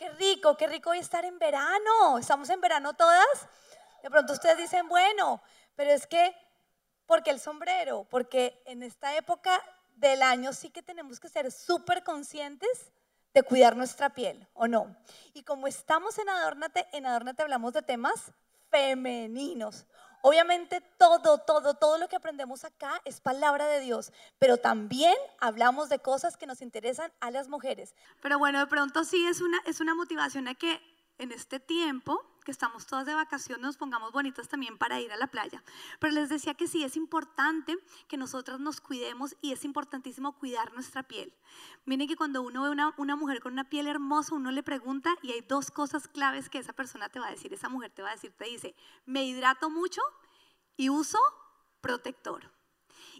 qué rico, qué rico hoy estar en verano. ¿Estamos en verano todas? De pronto ustedes dicen, bueno, pero es que, ¿por qué el sombrero? Porque en esta época del año sí que tenemos que ser súper conscientes de cuidar nuestra piel, ¿o no? Y como estamos en Adórnate, en Adórnate hablamos de temas femeninos. Obviamente todo, todo, todo lo que aprendemos acá es palabra de Dios, pero también hablamos de cosas que nos interesan a las mujeres. Pero bueno, de pronto sí es una, es una motivación a que en este tiempo que estamos todas de vacaciones nos pongamos bonitas también para ir a la playa. Pero les decía que sí, es importante que nosotras nos cuidemos y es importantísimo cuidar nuestra piel. Miren que cuando uno ve una, una mujer con una piel hermosa, uno le pregunta y hay dos cosas claves que esa persona te va a decir, esa mujer te va a decir, te dice, me hidrato mucho y uso protector.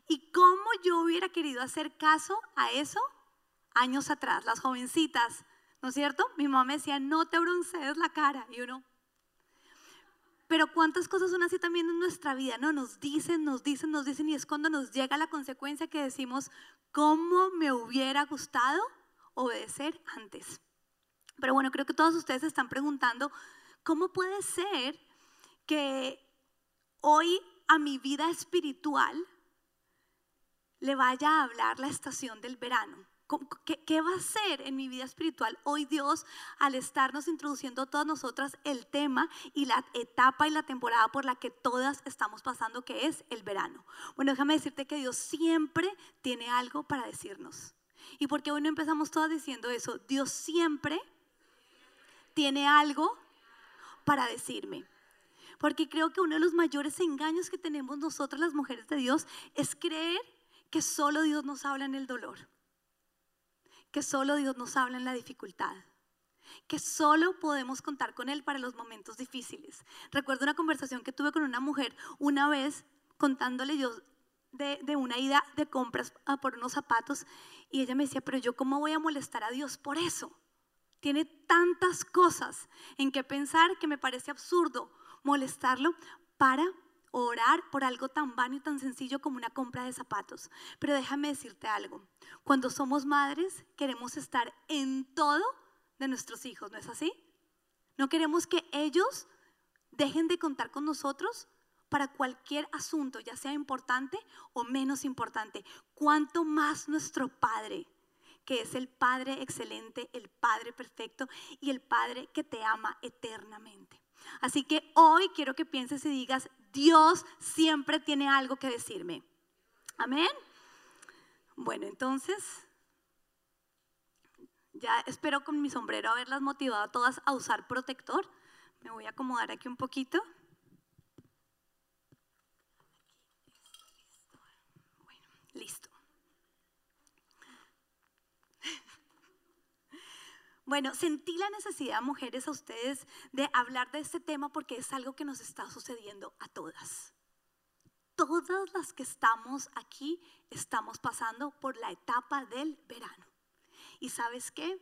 ¿Y cómo yo hubiera querido hacer caso a eso años atrás? Las jovencitas ¿no es cierto? Mi mamá me decía, no te broncees la cara. Y uno, pero cuántas cosas son así también en nuestra vida, ¿no? Nos dicen, nos dicen, nos dicen y es cuando nos llega la consecuencia que decimos, ¿cómo me hubiera gustado obedecer antes? Pero bueno, creo que todos ustedes se están preguntando, ¿cómo puede ser que hoy a mi vida espiritual le vaya a hablar la estación del verano? ¿Qué, va a ser en mi vida espiritual hoy Dios al estarnos introduciendo todas nosotras el tema y la etapa y la temporada por la que todas estamos pasando, que es el verano? Bueno, déjame decirte que Dios siempre tiene algo para decirnos. ¿Y por qué hoy no empezamos todas diciendo eso? Dios siempre tiene algo para decirme. Porque creo que uno de los mayores engaños que tenemos nosotras las mujeres de Dios es creer que solo Dios nos habla en el dolor que solo Dios nos habla en la dificultad, que solo podemos contar con Él para los momentos difíciles. Recuerdo una conversación que tuve con una mujer una vez contándole yo de, una ida de compras por unos zapatos y ella me decía, pero yo cómo voy a molestar a Dios por eso. Tiene tantas cosas en que pensar que me parece absurdo molestarlo para orar por algo tan vano y tan sencillo como una compra de zapatos. Pero déjame decirte algo, cuando somos madres queremos estar en todo de nuestros hijos, ¿no es así? No queremos que ellos dejen de contar con nosotros para cualquier asunto, ya sea importante o menos importante. Cuanto más nuestro Padre, que es el Padre excelente, el Padre perfecto y el Padre que te ama eternamente. Así que hoy quiero que pienses y digas, Dios siempre tiene algo que decirme. Amén. Bueno, entonces, ya espero con mi sombrero haberlas motivado a todas a usar protector. Me voy a acomodar aquí un poquito. Bueno, listo. Bueno, sentí la necesidad, mujeres, a ustedes de hablar de este tema porque es algo que nos está sucediendo a todas. Todas las que estamos aquí estamos pasando por la etapa del verano. ¿Y sabes qué?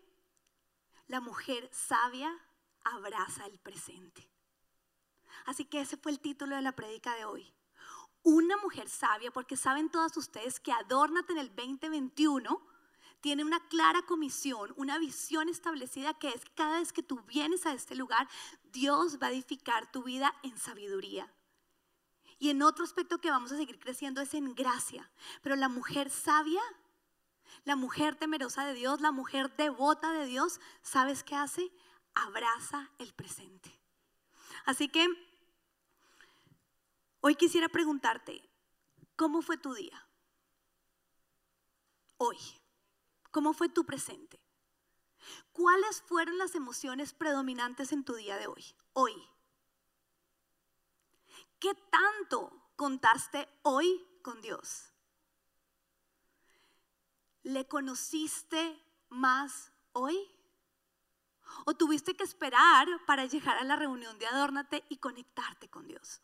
La mujer sabia abraza el presente. Así que ese fue el título de la prédica de hoy. Una mujer sabia, porque saben todas ustedes que Adórnate en el 2021 tiene una clara comisión, una visión establecida que es cada vez que tú vienes a este lugar, Dios va a edificar tu vida en sabiduría. Y en otro aspecto que vamos a seguir creciendo es en gracia. Pero la mujer sabia, la mujer temerosa de Dios, la mujer devota de Dios, ¿sabes qué hace? Abraza el presente. Así que hoy quisiera preguntarte, ¿cómo fue tu día? Hoy. ¿Cómo fue tu presente? ¿Cuáles fueron las emociones predominantes en tu día de hoy? Hoy. ¿Qué tanto contaste hoy con Dios? ¿Le conociste más hoy? ¿O tuviste que esperar para llegar a la reunión de Adórnate y conectarte con Dios?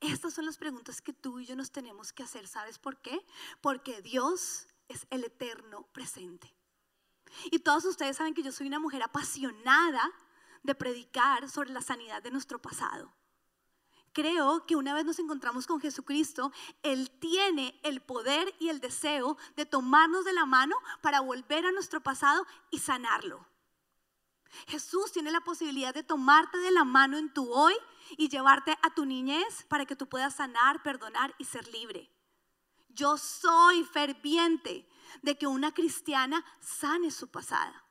Estas son las preguntas que tú y yo nos tenemos que hacer. ¿Sabes por qué? Porque Dios es el eterno presente. Y todos ustedes saben que yo soy una mujer apasionada de predicar sobre la sanidad de nuestro pasado. creo que una vez nos encontramos con Jesucristo, Él tiene el poder y el deseo de tomarnos de la mano para volver a nuestro pasado y sanarlo. Jesús tiene la posibilidad de tomarte de la mano en tu hoy y llevarte a tu niñez para que tú puedas sanar, perdonar y ser libre. Yo soy ferviente de que una cristiana sane su pasada.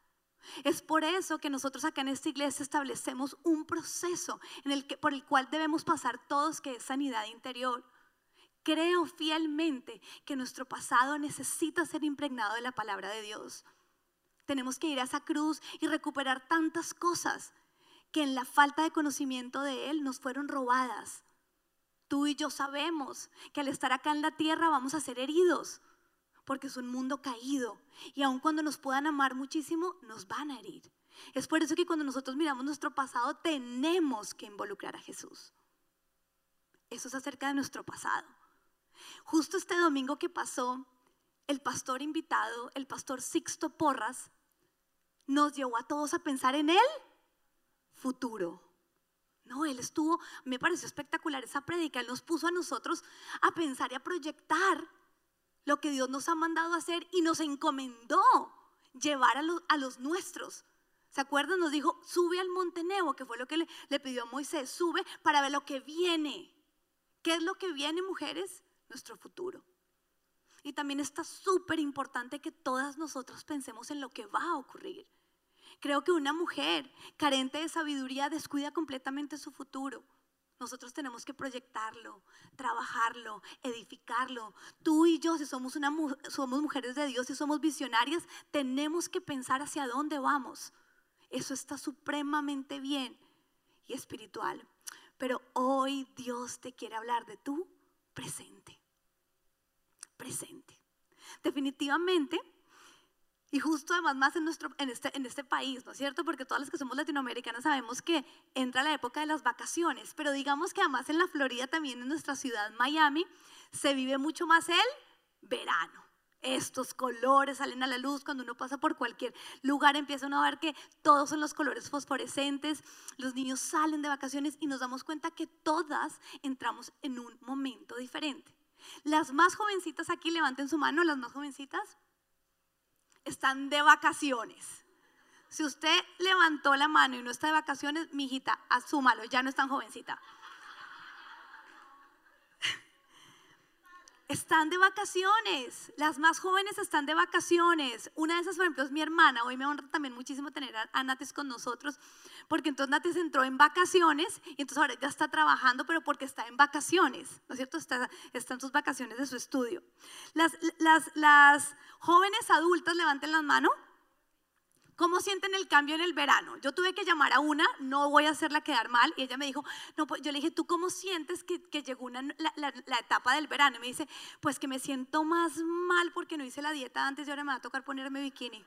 Es por eso que nosotros acá en esta iglesia establecemos un proceso en el que, por el cual debemos pasar todos, que es sanidad interior. Creo fielmente que nuestro pasado necesita ser impregnado de la palabra de Dios. Tenemos que ir a esa cruz y recuperar tantas cosas que en la falta de conocimiento de Él nos fueron robadas. Tú y yo sabemos que al estar acá en la tierra vamos a ser heridos porque es un mundo caído. Y aun cuando nos puedan amar muchísimo, nos van a herir. Es por eso que cuando nosotros miramos nuestro pasado, tenemos que involucrar a Jesús. Eso es acerca de nuestro pasado. Justo este domingo que pasó, el pastor invitado, el pastor Sixto Porras, nos llevó a todos a pensar en el futuro. No, él estuvo, me pareció espectacular esa prédica, él nos puso a nosotros a pensar y a proyectar lo que Dios nos ha mandado a hacer y nos encomendó llevar a, los nuestros. ¿Se acuerdan? Nos dijo, sube al monte Nebo, que fue lo que le, le pidió a Moisés, sube para ver lo que viene. ¿Qué es lo que viene, mujeres? Nuestro futuro. Y también está súper importante que todas nosotras pensemos en lo que va a ocurrir. Creo que una mujer carente de sabiduría descuida completamente su futuro. Nosotros tenemos que proyectarlo, trabajarlo, edificarlo. Tú y yo, si somos, una, somos mujeres de Dios, si somos visionarias, tenemos que pensar hacia dónde vamos. Eso está supremamente bien y espiritual. Pero hoy Dios te quiere hablar de tu presente. Presente. Definitivamente y justo además más en, nuestro, en, este, en este país, ¿no es cierto? Porque todas las que somos latinoamericanas sabemos que entra la época de las vacaciones, pero digamos que además en la Florida, también en nuestra ciudad Miami, se vive mucho más el verano. Estos colores salen a la luz cuando uno pasa por cualquier lugar, empieza uno a ver que todos son los colores fosforescentes, los niños salen de vacaciones y nos damos cuenta que todas entramos en un momento diferente. Las más jovencitas aquí, levanten su mano, las más jovencitas están de vacaciones. Si usted levantó la mano y no está de vacaciones, mi hijita, asúmalo, ya no es tan jovencita. Están de vacaciones, las más jóvenes están de vacaciones. Una de esas, por ejemplo, es mi hermana. Hoy me honra también muchísimo tener a, Natis con nosotros, porque entonces Natis entró en vacaciones y entonces ahora ya está trabajando, pero porque está en vacaciones, ¿no es cierto? Está, está sus vacaciones de su estudio. Las, las, las jóvenes adultas, levanten las manos. ¿Cómo sienten el cambio en el verano? Yo tuve que llamar a una, no voy a hacerla quedar mal, y ella me dijo, pues yo le dije, ¿tú cómo sientes que, llegó la, etapa del verano? Y me dice, pues que me siento más mal porque no hice la dieta antes y ahora me va a tocar ponerme bikini.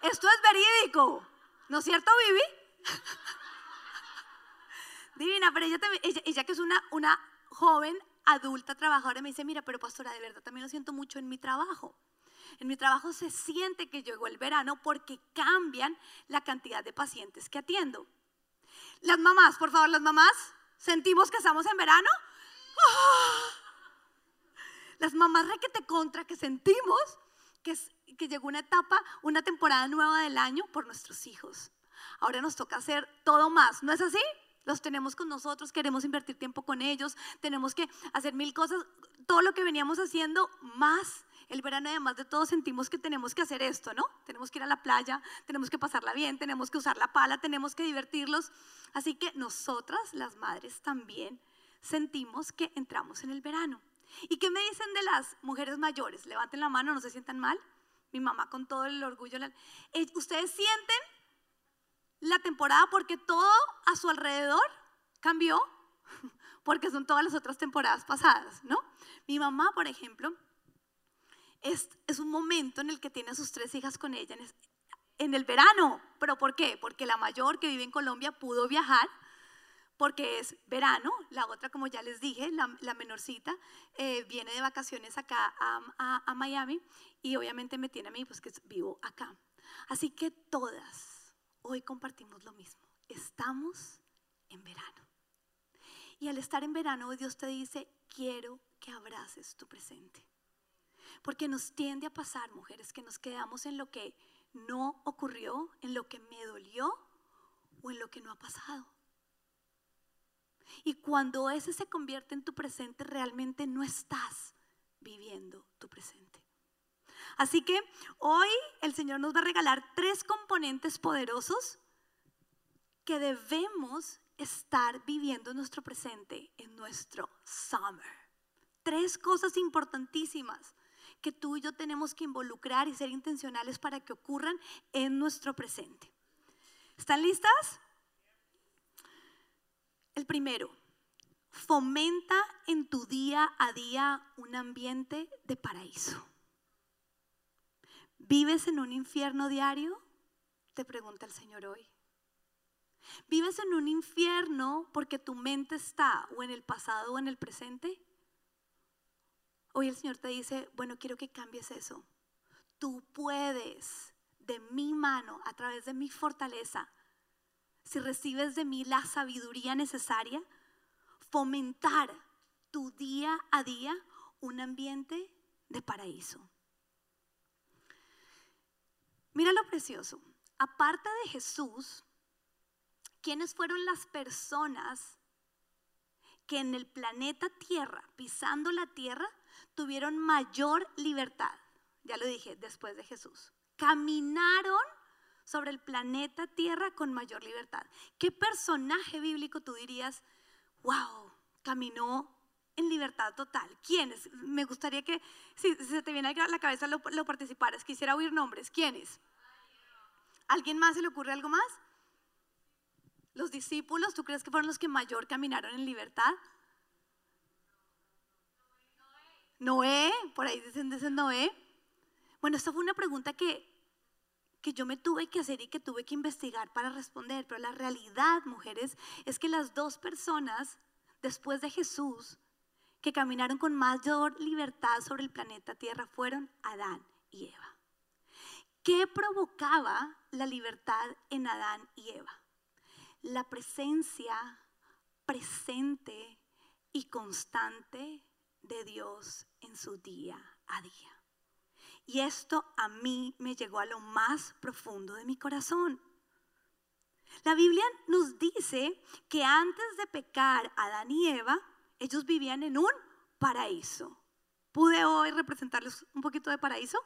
Esto es verídico, ¿no es cierto, Vivi? Divina, pero ella, ella, que es una, una joven adulta trabajadora me dice, mira, pero pastora, de verdad también lo siento mucho en mi trabajo. En mi trabajo se siente que llegó el verano porque cambian la cantidad de pacientes que atiendo. Las mamás, por favor, las mamás, ¿sentimos que estamos en verano? ¡Ah! Las mamás requete contra que sentimos que, que llegó una etapa, una temporada nueva del año por nuestros hijos. Ahora nos toca hacer todo más, ¿no es así? Los tenemos con nosotros, queremos invertir tiempo con ellos, tenemos que hacer mil cosas, todo lo que veníamos haciendo más el verano además de todo sentimos que tenemos que hacer esto, ¿no? Tenemos que ir a la playa, tenemos que pasarla bien, tenemos que usar la pala, tenemos que divertirlos. Así que nosotras, las madres, también sentimos que entramos en el verano. ¿Y qué me dicen de las mujeres mayores? Levanten la mano, no se sientan mal. Mi mamá con todo el orgullo. Eh, ¿Ustedes sienten la temporada porque todo a su alrededor cambió? Porque son todas las otras temporadas pasadas, ¿no? Mi mamá, por ejemplo, es, un momento en el que tiene a sus tres hijas con ella en, el verano. ¿Pero por qué? Porque la mayor que vive en Colombia pudo viajar porque es verano, la otra, como ya les dije, la, menorcita, eh, viene de vacaciones acá a, Miami y obviamente me tiene a mí, pues que vivo acá. Así que todas hoy compartimos lo mismo, estamos en verano. Y al estar en verano, Dios te dice, quiero que abraces tu presente. Porque nos tiende a pasar, mujeres, que nos quedamos en lo que no ocurrió, en lo que me dolió o en lo que no ha pasado. Y cuando ese se convierte en tu presente, realmente no estás viviendo tu presente. Así que hoy el Señor nos va a regalar tres componentes poderosos que debemos estar viviendo nuestro presente en nuestro summer. Tres cosas importantísimas que tú y yo tenemos que involucrar y ser intencionales para que ocurran en nuestro presente. ¿Están listas? El primero, fomenta en tu día a día un ambiente de paraíso. ¿Vives en un infierno diario? Te pregunta el Señor hoy. ¿Vives en un infierno porque tu mente está o en el pasado o en el presente? Hoy el Señor te dice, bueno, quiero que cambies eso. Tú puedes de mi mano, a través de mi fortaleza, si recibes de mí la sabiduría necesaria, fomentar tu día a día un ambiente de paraíso. Mira lo precioso. Aparte de Jesús, ¿quiénes fueron las personas que en el planeta Tierra, pisando la Tierra, tuvieron mayor libertad? Ya lo dije, después de Jesús. Caminaron sobre el planeta Tierra con mayor libertad. ¿Qué personaje bíblico tú dirías, wow, caminó en libertad total? ¿Quiénes? Me gustaría que, si, se te viene a la cabeza, lo, lo participaras. Quisiera oír nombres. ¿Quiénes? ¿Alguien más se le ocurre algo más? Los discípulos, ¿tú crees que fueron los que mayor caminaron en libertad? Noé, por ahí dicen, dicen Noé. Bueno, esta fue una pregunta que que yo me tuve que hacer y que tuve que investigar para responder. Pero la realidad, mujeres, es que las dos personas después de Jesús que caminaron con mayor libertad sobre el planeta Tierra fueron Adán y Eva. ¿Qué provocaba la libertad en Adán y Eva? La presencia presente y constante de Dios en su día a día. Y esto a mí me llegó a lo más profundo de mi corazón. La Biblia nos dice que antes de pecar Adán y Eva, ellos vivían en un paraíso. ¿Pude hoy representarles un poquito de paraíso?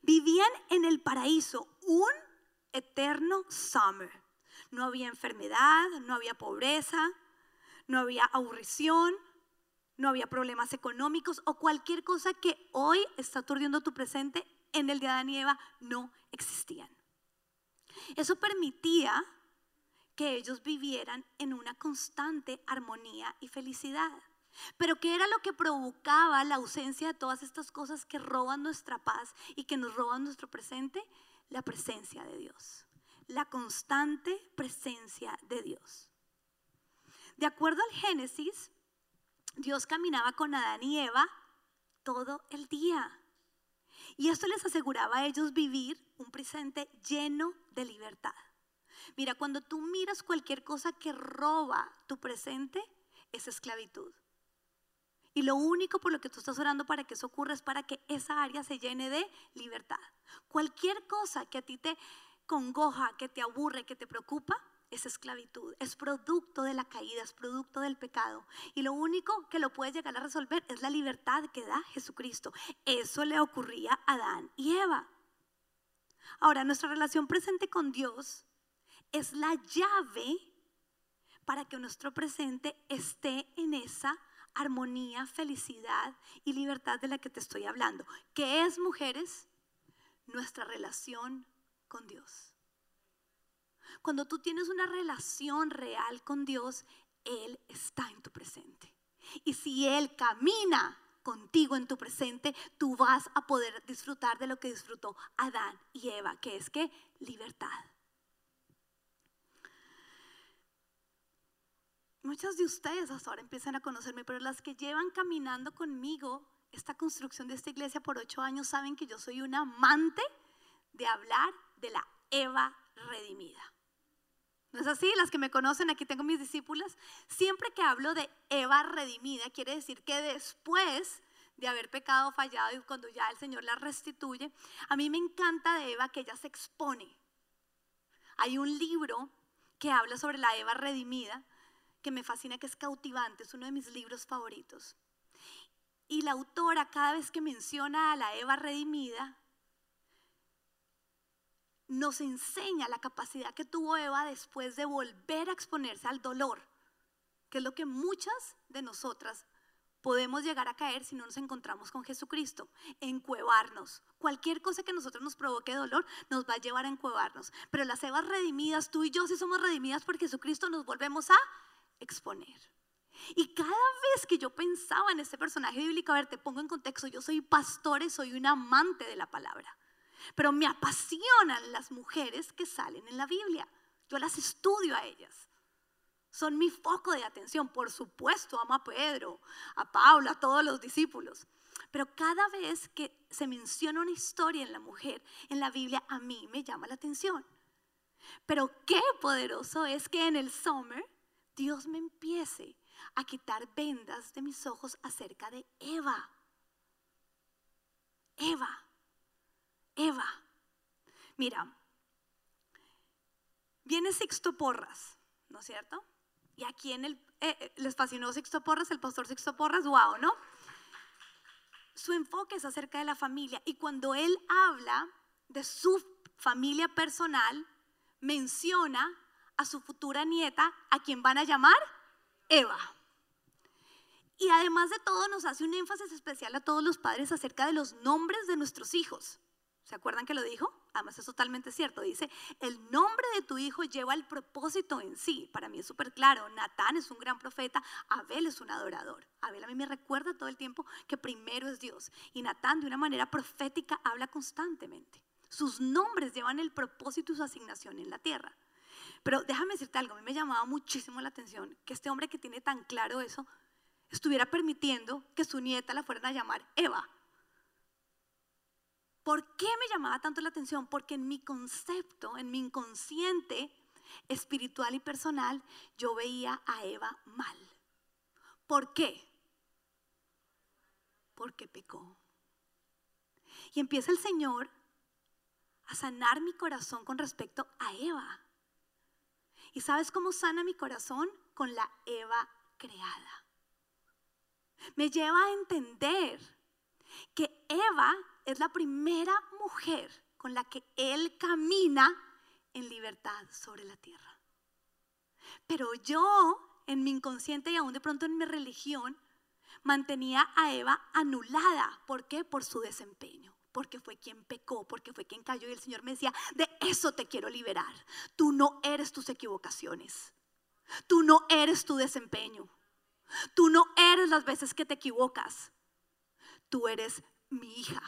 Vivían en el paraíso, un eterno summer. No había enfermedad, no había pobreza, no había aburrición, no había problemas económicos o cualquier cosa que hoy está aturdiendo tu presente, en el día de Adán y Eva no existían. Eso permitía que ellos vivieran en una constante armonía y felicidad. Pero ¿qué era lo que provocaba la ausencia de todas estas cosas que roban nuestra paz y que nos roban nuestro presente? La presencia de Dios. La constante presencia de Dios. De acuerdo al Génesis, Dios caminaba con Adán y Eva todo el día. Y esto les aseguraba a ellos vivir un presente lleno de libertad. Mira, cuando tú miras cualquier cosa que roba tu presente, es esclavitud. Y lo único por lo que tú estás orando para que eso ocurra es para que esa área se llene de libertad. Cualquier cosa que a ti te congoja, que te aburre, que te preocupa, es esclavitud, es producto de la caída, es producto del pecado. Y lo único que lo puede llegar a resolver es la libertad que da Jesucristo. Eso le ocurría a Adán y Eva. Ahora, nuestra relación presente con Dios es la llave para que nuestro presente esté en esa armonía, felicidad y libertad de la que te estoy hablando. ¿Qué es, mujeres? Nuestra relación con Dios. Cuando tú tienes una relación real con Dios, Él está en tu presente. Y si Él camina contigo en tu presente, tú vas a poder disfrutar de lo que disfrutó Adán y Eva, que es que libertad. Muchas de ustedes hasta ahora empiezan a conocerme, pero las que llevan caminando conmigo esta construcción de esta iglesia por ocho años saben que yo soy un amante de hablar de la Eva redimida. ¿No es así? Las que me conocen, aquí tengo mis discípulas. Siempre que hablo de Eva redimida, quiere decir que después de haber pecado, fallado y cuando ya el Señor la restituye, a mí me encanta de Eva que ella se expone. Hay un libro que habla sobre la Eva redimida que me fascina, que es cautivante, es uno de mis libros favoritos. Y la autora cada vez que menciona a la Eva redimida, nos enseña la capacidad que tuvo Eva después de volver a exponerse al dolor, que es lo que muchas de nosotras podemos llegar a caer si no nos encontramos con Jesucristo, encuevarnos. Cualquier cosa que nosotros nos provoque dolor nos va a llevar a encuevarnos. Pero las Evas redimidas, tú y yo sí somos redimidas por Jesucristo, nos volvemos a exponer. Y cada vez que yo pensaba en este personaje bíblico, a ver, te pongo en contexto, yo soy pastor y soy un amante de la palabra. Pero me apasionan las mujeres que salen en la Biblia. Yo las estudio a ellas. Son mi foco de atención. Por supuesto, amo a Pedro, a Pablo, a todos los discípulos. Pero cada vez que se menciona una historia en la mujer en la Biblia, a mí me llama la atención. Pero qué poderoso es que en el summer Dios me empiece a quitar vendas de mis ojos acerca de Eva. Eva. Eva. Mira, viene Sixto Porras, ¿no es cierto? Y aquí en el, eh, eh, les fascinó Sixto Porras, el pastor Sixto Porras, wow, ¿no? Su enfoque es acerca de la familia y cuando él habla de su familia personal, menciona a su futura nieta, a quien van a llamar Eva. Y además de todo nos hace un énfasis especial a todos los padres acerca de los nombres de nuestros hijos. ¿Se acuerdan que lo dijo? Además es totalmente cierto. Dice, el nombre de tu hijo lleva el propósito en sí. Para mí es súper claro. Natán es un gran profeta, Abel es un adorador. Abel a mí me recuerda todo el tiempo que primero es Dios. Y Natán de una manera profética habla constantemente. Sus nombres llevan el propósito y su asignación en la tierra. Pero déjame decirte algo, a mí me llamaba muchísimo la atención que este hombre que tiene tan claro eso estuviera permitiendo que su nieta la fueran a llamar Eva. ¿Por qué me llamaba tanto la atención? Porque en mi concepto, en mi inconsciente espiritual y personal, yo veía a Eva mal. ¿Por qué? Porque pecó. Y empieza el Señor a sanar mi corazón con respecto a Eva. ¿Y sabes cómo sana mi corazón? Con la Eva creada. Me lleva a entender que Eva es la primera mujer con la que él camina en libertad sobre la tierra. Pero yo, en mi inconsciente y aún de pronto en mi religión, mantenía a Eva anulada. ¿Por qué? Por su desempeño. Porque fue quien pecó, porque fue quien cayó. Y el Señor me decía, de eso te quiero liberar. Tú no eres tus equivocaciones. Tú no eres tu desempeño. Tú no eres las veces que te equivocas. Tú eres mi hija.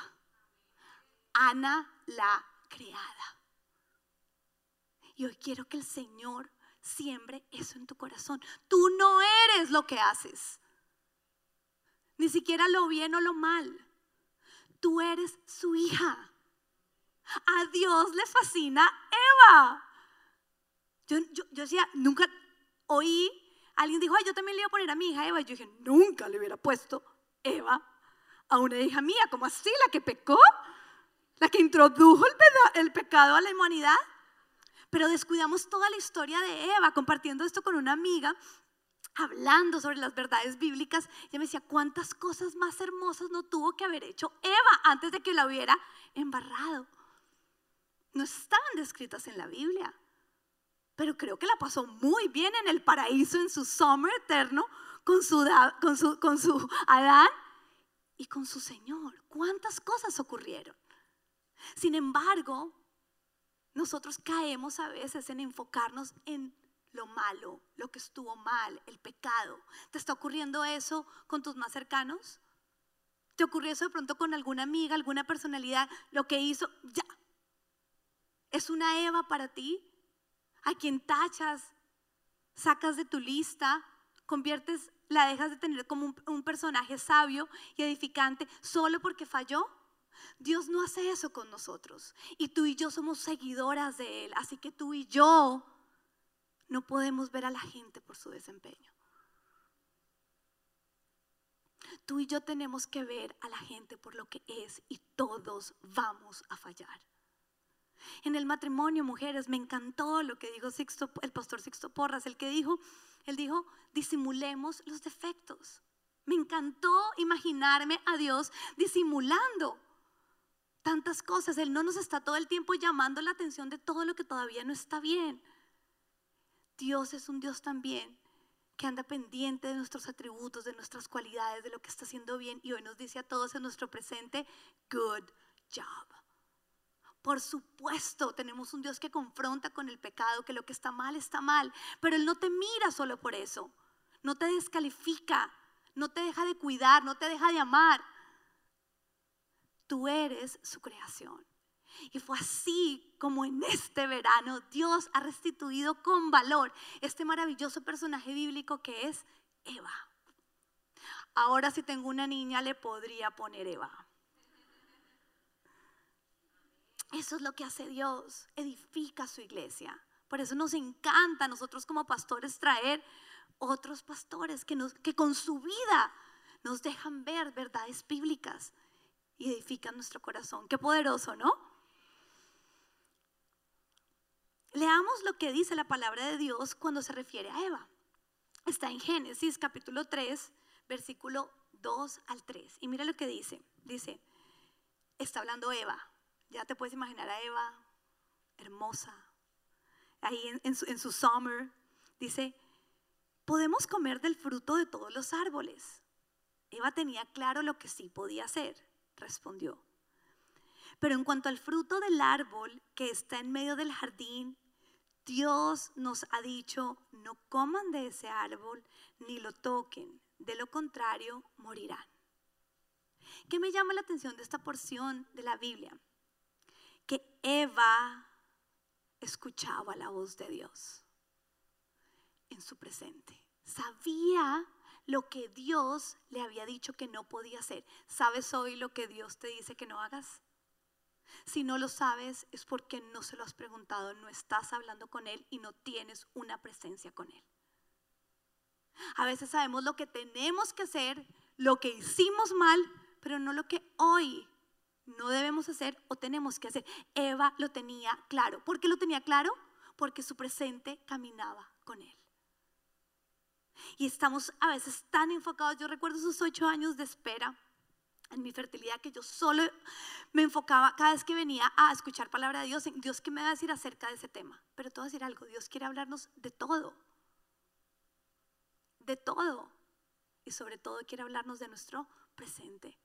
Ana la creada. Y hoy quiero que el Señor siembre eso en tu corazón. Tú no eres lo que haces. Ni siquiera lo bien o lo mal. Tú eres su hija. A Dios le fascina Eva. Yo, decía, nunca oí, alguien dijo, Ay, yo también le iba a poner a mi hija Eva. Y yo dije, nunca le hubiera puesto Eva a una hija mía, como así, la que pecó, la que introdujo el, pecado a la humanidad. Pero descuidamos toda la historia de Eva, compartiendo esto con una amiga, hablando sobre las verdades bíblicas. Ella me decía, ¿cuántas cosas más hermosas no tuvo que haber hecho Eva antes de que la hubiera embarrado? No estaban descritas en la Biblia, pero creo que la pasó muy bien en el paraíso, en su summer eterno, con su, con su, con su Adán y con su Señor. ¿Cuántas cosas ocurrieron? Sin embargo, nosotros caemos a veces en enfocarnos en lo malo, lo que estuvo mal, el pecado. ¿Te está ocurriendo eso con tus más cercanos? ¿Te ocurrió eso de pronto con alguna amiga, alguna personalidad? Lo que hizo, ya. ¿Es una Eva para ti? ¿A quien tachas? ¿Sacas de tu lista? ¿Conviertes la dejas de tener como un, personaje sabio y edificante solo porque falló. Dios no hace eso con nosotros. Y tú y yo somos seguidoras de Él. Así que tú y yo no podemos ver a la gente por su desempeño. Tú y yo tenemos que ver a la gente por lo que es y todos vamos a fallar. En el matrimonio, mujeres, me encantó lo que dijo el pastor Sixto Porras, el que dijo, él dijo, disimulemos los defectos. Me encantó imaginarme a Dios disimulando tantas cosas. Él no nos está todo el tiempo llamando la atención de todo lo que todavía no está bien. Dios es un Dios también que anda pendiente de nuestros atributos, de nuestras cualidades, de lo que está haciendo bien y hoy nos dice a todos en nuestro presente, good job. Por supuesto, tenemos un Dios que confronta con el pecado, que lo que está mal está mal, pero Él no te mira solo por eso, no te descalifica, no te deja de cuidar, no te deja de amar. Tú eres su creación. Y fue así como en este verano Dios ha restituido con valor este maravilloso personaje bíblico que es Eva. Ahora si tengo una niña le podría poner Eva. Eso es lo que hace Dios, edifica su iglesia. Por eso nos encanta a nosotros como pastores traer otros pastores que, que con su vida nos dejan ver verdades bíblicas y edifican nuestro corazón. Qué poderoso, ¿no? Leamos lo que dice la palabra de Dios cuando se refiere a Eva. Está en Génesis capítulo 3, versículo 2 al 3. Y mira lo que dice. Dice, está hablando Eva. Ya te puedes imaginar a Eva, hermosa, ahí en, su, en su summer. Dice, podemos comer del fruto de todos los árboles. Eva tenía claro lo que sí podía hacer, respondió. Pero en cuanto al fruto del árbol que está en medio del jardín, Dios nos ha dicho, no coman de ese árbol ni lo toquen, de lo contrario morirán. ¿Qué me llama la atención de esta porción de la Biblia? Que Eva escuchaba la voz de Dios en su presente. Sabía lo que Dios le había dicho que no podía hacer. ¿Sabes hoy lo que Dios te dice que no hagas? Si no lo sabes es porque no se lo has preguntado, no estás hablando con Él y no tienes una presencia con Él. A veces sabemos lo que tenemos que hacer, lo que hicimos mal, pero no lo que hoy no debemos hacer o tenemos que hacer. Eva lo tenía claro. ¿Por qué lo tenía claro? Porque su presente caminaba con Él. Y estamos a veces tan enfocados. Yo recuerdo esos ocho años de espera en mi fertilidad que yo solo me enfocaba cada vez que venía a escuchar palabra de Dios, en Dios qué me va a decir acerca de ese tema. Pero te voy a decir algo, Dios quiere hablarnos de todo, de todo. Y sobre todo quiere hablarnos de nuestro presente.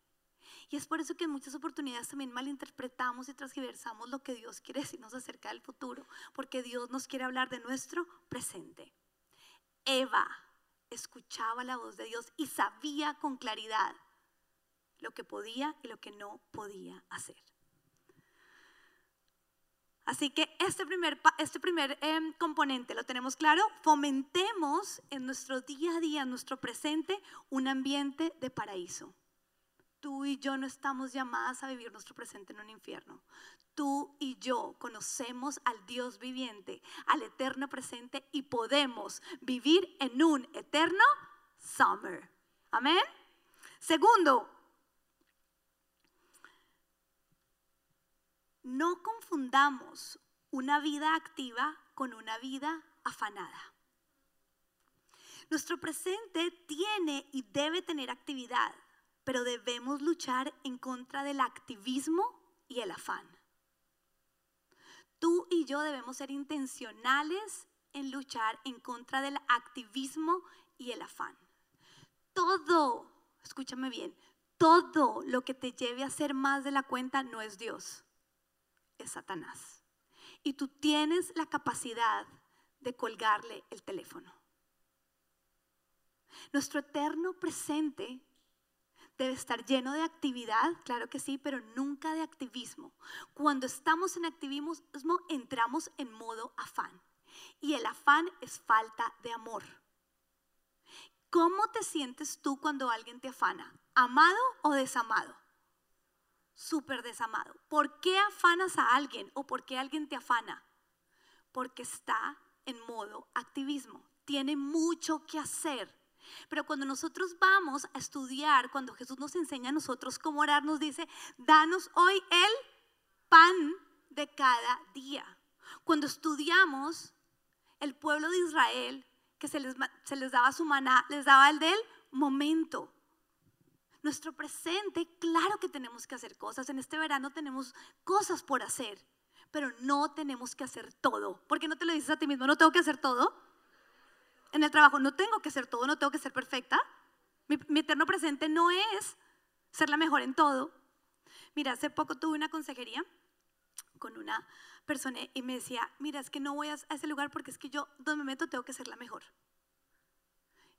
Y es por eso que en muchas oportunidades también malinterpretamos y transversamos lo que Dios quiere decirnos acerca del futuro, porque Dios nos quiere hablar de nuestro presente. Eva escuchaba la voz de Dios y sabía con claridad lo que podía y lo que no podía hacer. Así que este primer, este primer em, componente lo tenemos claro, fomentemos en nuestro día a día, en nuestro presente, un ambiente de paraíso. Tú y yo no estamos llamadas a vivir nuestro presente en un infierno. Tú y yo conocemos al Dios viviente, al eterno presente y podemos vivir en un eterno summer. Amén. Segundo, no confundamos una vida activa con una vida afanada. Nuestro presente tiene y debe tener actividad, pero debemos luchar en contra del activismo y el afán. Tú y yo debemos ser intencionales en luchar en contra del activismo y el afán. Todo, escúchame bien, todo lo que te lleve a hacer más de la cuenta no es Dios es Satanás. Y tú tienes la capacidad de colgarle el teléfono. Nuestro eterno presente debe estar lleno de actividad, claro que sí, pero nunca de activismo. Cuando estamos en activismo, entramos en modo afán. Y el afán es falta de amor. ¿Cómo te sientes tú cuando alguien te afana? ¿Amado o desamado? Súper desamado. ¿Por qué afanas a alguien o por qué alguien te afana? Porque está en modo activismo. Tiene mucho que hacer. Pero cuando nosotros vamos a estudiar, cuando Jesús nos enseña a nosotros cómo orar, nos dice, danos hoy el pan de cada día. Cuando estudiamos, el pueblo de Israel, que se les, se les daba su maná, les daba el del momento. Nuestro presente, claro que tenemos que hacer cosas. En este verano tenemos cosas por hacer, pero no tenemos que hacer todo. ¿Por qué no te lo dices a ti mismo? ¿No tengo que hacer todo? En el trabajo no tengo que hacer todo, no tengo que ser perfecta. Mi, mi eterno presente no es ser la mejor en todo. Mira, hace poco tuve una consejería con una persona y me decía, mira, es que no voy a ese lugar porque es que yo donde me meto tengo que ser la mejor.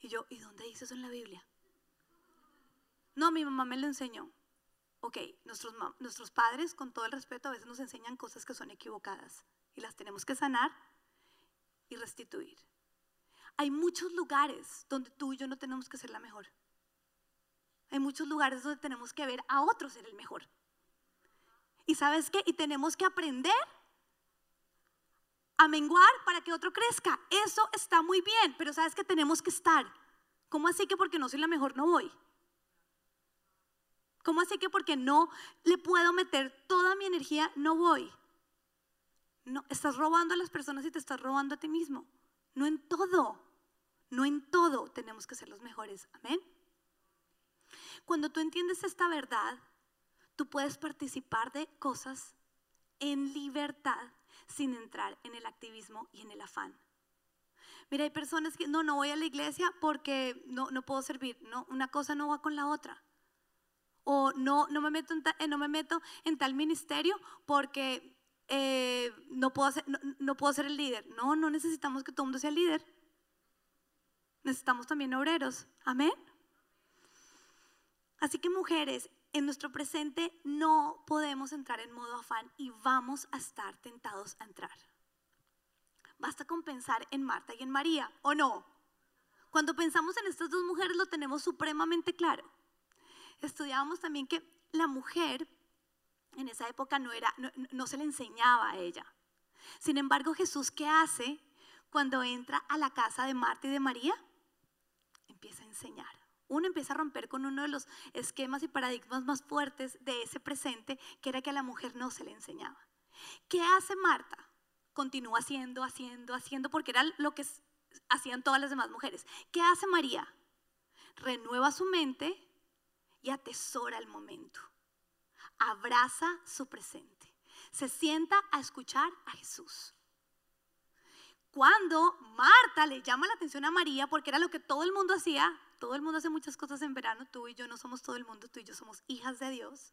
Y yo, ¿y dónde dice eso en la Biblia? No, mi mamá me lo enseñó. Ok, nuestros, nuestros padres, con todo el respeto, a veces nos enseñan cosas que son equivocadas y las tenemos que sanar y restituir. Hay muchos lugares donde tú y yo no tenemos que ser la mejor. Hay muchos lugares donde tenemos que ver a otros ser el mejor. Y sabes qué? Y tenemos que aprender a menguar para que otro crezca. Eso está muy bien, pero sabes que tenemos que estar. ¿Cómo así que porque no soy la mejor no voy? ¿Cómo así que porque no le puedo meter toda mi energía no voy? No, estás robando a las personas y te estás robando a ti mismo. No en todo, no en todo tenemos que ser los mejores. Amén. Cuando tú entiendes esta verdad, tú puedes participar de cosas en libertad sin entrar en el activismo y en el afán. Mira, hay personas que no, no voy a la iglesia porque no, no puedo servir. No, una cosa no va con la otra o no, no, me, meto en eh, no me meto en tal ministerio porque eh, no, puedo ser, no, puedo ser el líder. No, no necesitamos que todo el mundo sea líder. Necesitamos también obreros. Amén. Así que mujeres, en nuestro presente no podemos entrar en modo afán y vamos a estar tentados a entrar. Basta con pensar en Marta y en María, ¿o no? Cuando pensamos en estas dos mujeres lo tenemos supremamente claro estudiábamos también que la mujer en esa época no, era, no, se le enseñaba a ella. Sin embargo, Jesús, ¿qué hace cuando entra a la casa de Marta y de María? Empieza a enseñar. Uno empieza a romper con uno de los esquemas y paradigmas más fuertes de ese presente, que era que a la mujer no se le enseñaba. ¿Qué hace Marta? Continúa haciendo, haciendo, haciendo, porque era lo que hacían todas las demás mujeres. ¿Qué hace María? Renueva su mente y atesora el momento. Abraza su presente. Se sienta a escuchar a Jesús. Cuando Marta le llama la atención a María, porque era lo que todo el mundo hacía, todo el mundo hace muchas cosas en verano, tú y yo no somos todo el mundo, tú y yo somos hijas de Dios.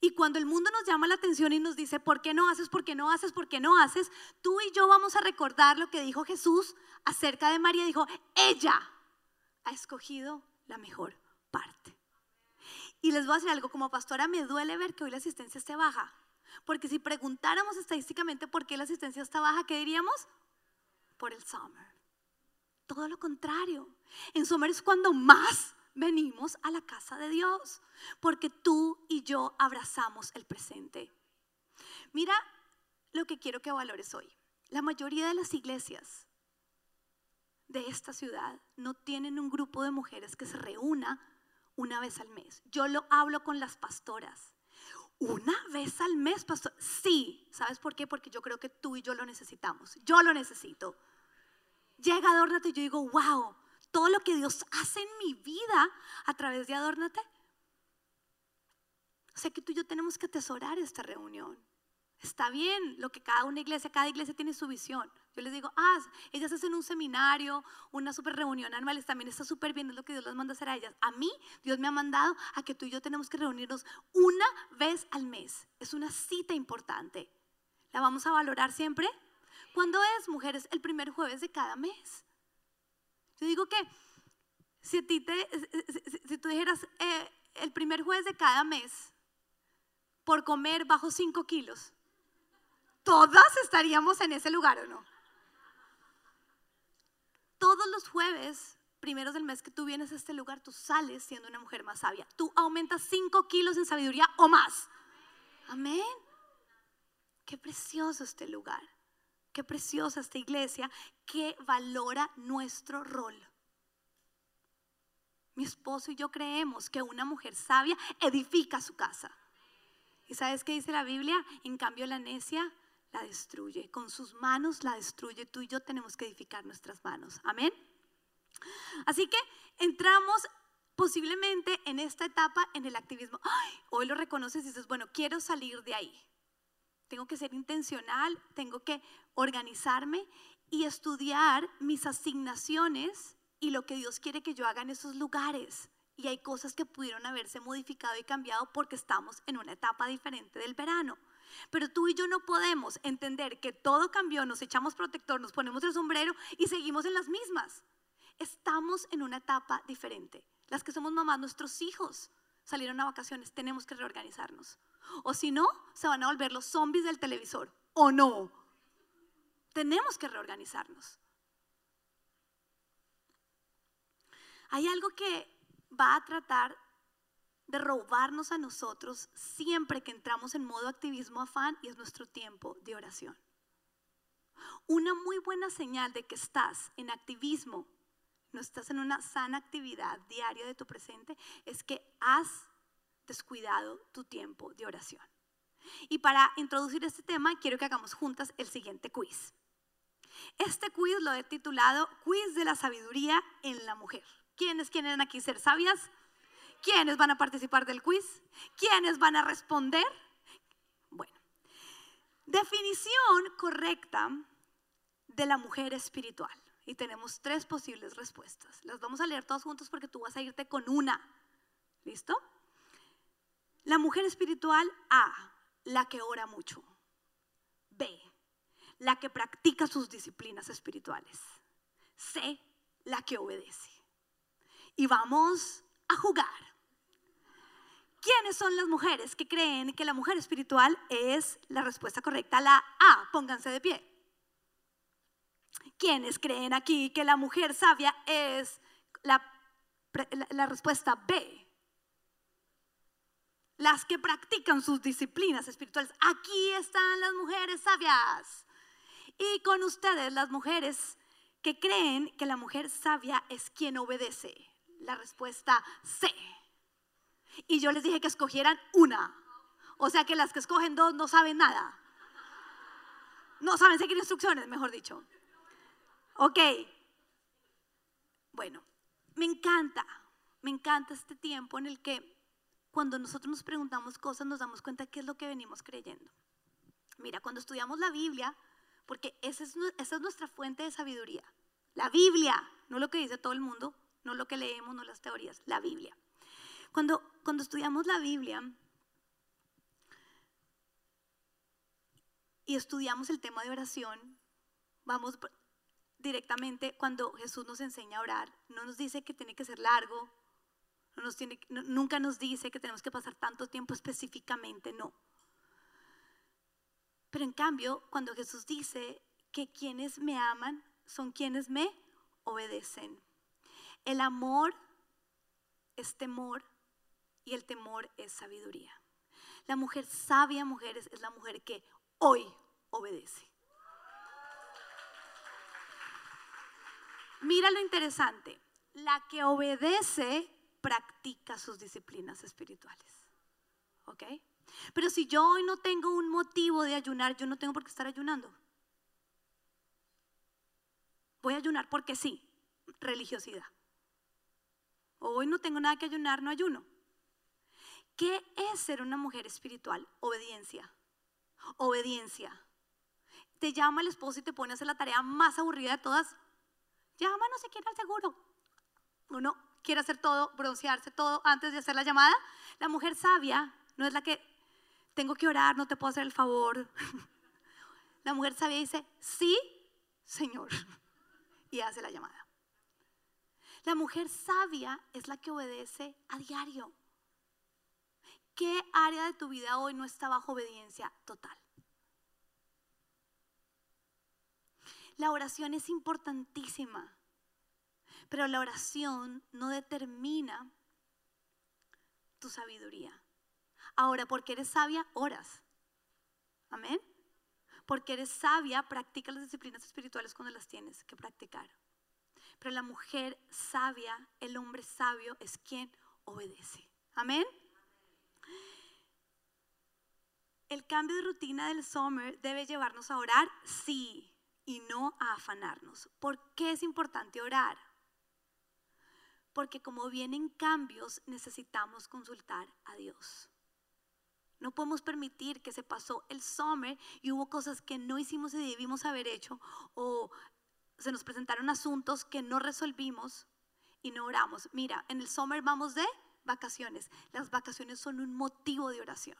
Y cuando el mundo nos llama la atención y nos dice, ¿por qué no haces? ¿Por qué no haces? ¿Por qué no haces? Tú y yo vamos a recordar lo que dijo Jesús acerca de María. Dijo, ella ha escogido la mejor parte. Y les voy a decir algo, como pastora me duele ver que hoy la asistencia esté baja. Porque si preguntáramos estadísticamente por qué la asistencia está baja, ¿qué diríamos? Por el summer. Todo lo contrario. En summer es cuando más venimos a la casa de Dios. Porque tú y yo abrazamos el presente. Mira lo que quiero que valores hoy. La mayoría de las iglesias de esta ciudad no tienen un grupo de mujeres que se reúna una vez al mes. Yo lo hablo con las pastoras. Una vez al mes, pastor. Sí, ¿sabes por qué? Porque yo creo que tú y yo lo necesitamos. Yo lo necesito. Llega Adórnate y yo digo, wow, todo lo que Dios hace en mi vida a través de Adórnate. O sea que tú y yo tenemos que atesorar esta reunión. Está bien lo que cada una iglesia, cada iglesia tiene su visión. Yo les digo, ah, ellas hacen un seminario, una super reunión anual, también está súper bien, es lo que Dios les manda hacer a ellas. A mí, Dios me ha mandado a que tú y yo tenemos que reunirnos una vez al mes. Es una cita importante. ¿La vamos a valorar siempre? ¿Cuándo es, mujeres? El primer jueves de cada mes. Yo digo que si, ti te, si, tú dijeras eh, el primer jueves de cada mes, por comer bajo 5 kilos, todas estaríamos en ese lugar o no todos los jueves primeros del mes que tú vienes a este lugar, tú sales siendo una mujer más sabia. Tú aumentas 5 kilos en sabiduría o más. Amén. Qué precioso este lugar. qué preciosa esta iglesia que valora nuestro rol. Mi esposo y yo creemos que una mujer sabia edifica su casa. ¿Y sabes qué dice la Biblia? En cambio la necia la destruye. Con sus manos la destruye. Tú y yo tenemos que edificar nuestras manos. Amén. Así que entramos posiblemente en esta etapa en el activismo. hoy lo reconoces y dices, bueno, quiero salir de ahí. Tengo que ser intencional, tengo que organizarme y estudiar mis asignaciones y lo que Dios quiere que yo haga en esos lugares. Y hay cosas que pudieron haberse modificado y cambiado porque estamos en una etapa diferente del verano. Pero tú y yo no podemos entender que todo cambió, nos echamos protector, nos ponemos el sombrero y seguimos en las mismas. Estamos en una etapa diferente. Las que somos mamás, nuestros hijos salieron a vacaciones, tenemos que reorganizarnos. O si no, se van a volver los zombies del televisor. ¿O no? Tenemos que reorganizarnos. Hay algo que va a tratar de robarnos a nosotros siempre que entramos en modo activismo afán y es nuestro tiempo de oración. Una muy buena señal de que estás en activismo, no estás en una sana actividad diaria de tu presente, es que has descuidado tu tiempo de oración. Y para introducir este tema, quiero que hagamos juntas el siguiente quiz. Este quiz lo he titulado Quiz de la Sabiduría en la Mujer. ¿Quiénes quieren aquí ser sabias? ¿Quiénes van a participar del quiz? ¿Quiénes van a responder? Bueno, definición correcta de la mujer espiritual. Y tenemos tres posibles respuestas. Las vamos a leer todos juntos porque tú vas a irte con una. ¿Listo? La mujer espiritual A, la que ora mucho. B, la que practica sus disciplinas espirituales. C, la que obedece. Y vamos a jugar. ¿Quiénes son las mujeres que creen que la mujer espiritual es la respuesta correcta? La A, pónganse de pie. ¿Quiénes creen aquí que la mujer sabia es la, la, respuesta B? Las que practican sus disciplinas espirituales. Aquí están las mujeres sabias. Y con ustedes las mujeres que creen que la mujer sabia es quien obedece. La respuesta C. Y yo les dije que escogieran una. O sea que las que escogen dos no saben nada. No saben seguir instrucciones, mejor dicho. Ok. Bueno, me encanta, me encanta este tiempo en el que cuando nosotros nos preguntamos cosas nos damos cuenta qué es lo que venimos creyendo. Mira, cuando estudiamos la Biblia, porque esa es, esa es nuestra fuente de sabiduría. La Biblia, no lo que dice todo el mundo, no lo que leemos, no las teorías, la Biblia. Cuando, cuando estudiamos la Biblia y estudiamos el tema de oración, vamos directamente cuando Jesús nos enseña a orar, no nos dice que tiene que ser largo, no nos tiene, nunca nos dice que tenemos que pasar tanto tiempo específicamente, no. Pero en cambio, cuando Jesús dice que quienes me aman son quienes me obedecen. El amor es temor y el temor es sabiduría. La mujer sabia, mujeres, es la mujer que hoy obedece. Mira lo interesante, la que obedece practica sus disciplinas espirituales. ¿Ok? Pero si yo hoy no tengo un motivo de ayunar, yo no tengo por qué estar ayunando. Voy a ayunar porque sí, religiosidad. Hoy no tengo nada que ayunar, no ayuno. ¿Qué es ser una mujer espiritual? Obediencia. Obediencia. Te llama el esposo y te pone a hacer la tarea más aburrida de todas. Llama no se quiere al seguro. Uno quiere hacer todo, broncearse todo antes de hacer la llamada. La mujer sabia no es la que tengo que orar, no te puedo hacer el favor. La mujer sabia dice, sí, Señor. Y hace la llamada. La mujer sabia es la que obedece a diario. ¿Qué área de tu vida hoy no está bajo obediencia total? La oración es importantísima, pero la oración no determina tu sabiduría. Ahora, porque eres sabia, oras. Amén. Porque eres sabia, practica las disciplinas espirituales cuando las tienes que practicar. Pero la mujer sabia, el hombre sabio es quien obedece. Amén. El cambio de rutina del summer debe llevarnos a orar, sí, y no a afanarnos. ¿Por qué es importante orar? Porque como vienen cambios, necesitamos consultar a Dios. No podemos permitir que se pasó el summer y hubo cosas que no hicimos y debimos haber hecho o se nos presentaron asuntos que no resolvimos y no oramos. Mira, en el summer vamos de vacaciones. Las vacaciones son un motivo de oración.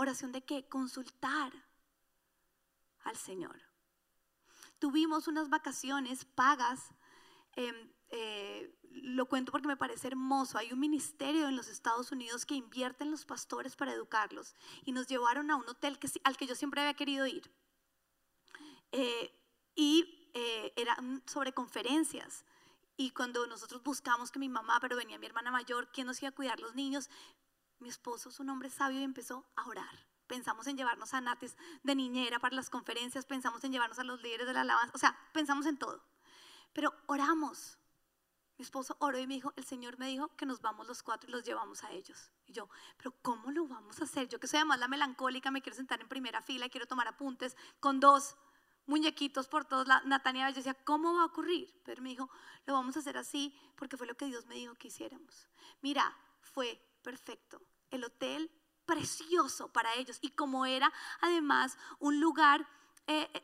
¿Oración de qué? Consultar al Señor. Tuvimos unas vacaciones pagas. Em, eh, lo cuento porque me parece hermoso. Hay un ministerio en los Estados Unidos que invierte en los pastores para educarlos. Y nos llevaron a un hotel que, al que yo siempre había querido ir. Eh, y eh, era sobre conferencias. Y cuando nosotros buscamos que mi mamá, pero venía mi hermana mayor, ¿quién nos iba a cuidar los niños? Mi esposo es un hombre sabio y empezó a orar. Pensamos en llevarnos a Natis de niñera para las conferencias, pensamos en llevarnos a los líderes de la alabanza, o sea, pensamos en todo. Pero oramos. Mi esposo oró y me dijo, el Señor me dijo que nos vamos los cuatro y los llevamos a ellos. Y yo, pero ¿cómo lo vamos a hacer? Yo que soy además la melancólica, me quiero sentar en primera fila, quiero tomar apuntes con dos muñequitos por todos lados. Natania, yo decía, ¿cómo va a ocurrir? Pero me dijo, lo vamos a hacer así porque fue lo que Dios me dijo que hiciéramos. Mira, fue perfecto. El hotel precioso para ellos. Y como era además un lugar, eh, eh,